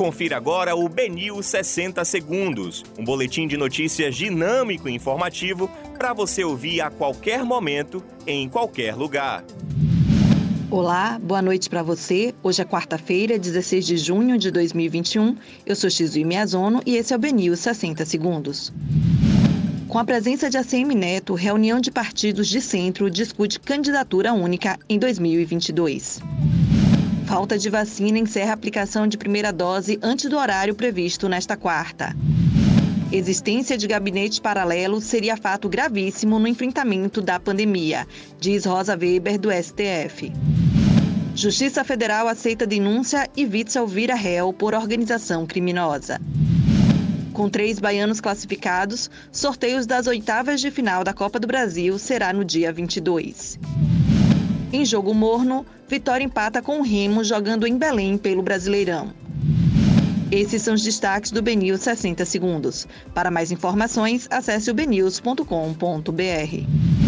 Confira agora o Benil 60 Segundos, um boletim de notícias dinâmico e informativo para você ouvir a qualquer momento, em qualquer lugar. Olá, boa noite para você. Hoje é quarta-feira, 16 de junho de 2021. Eu sou Xizui Miazono e esse é o Benil 60 Segundos. Com a presença de ACM Neto, reunião de partidos de centro discute candidatura única em 2022. Falta de vacina encerra a aplicação de primeira dose antes do horário previsto nesta quarta. Existência de gabinete paralelo seria fato gravíssimo no enfrentamento da pandemia, diz Rosa Weber, do STF. Justiça Federal aceita denúncia e Witzel vira réu por organização criminosa. Com três baianos classificados, sorteios das oitavas de final da Copa do Brasil será no dia 22. Em jogo morno, Vitória empata com o Remo jogando em Belém pelo Brasileirão. Esses são os destaques do Benil 60 Segundos. Para mais informações, acesse o benews.com.br.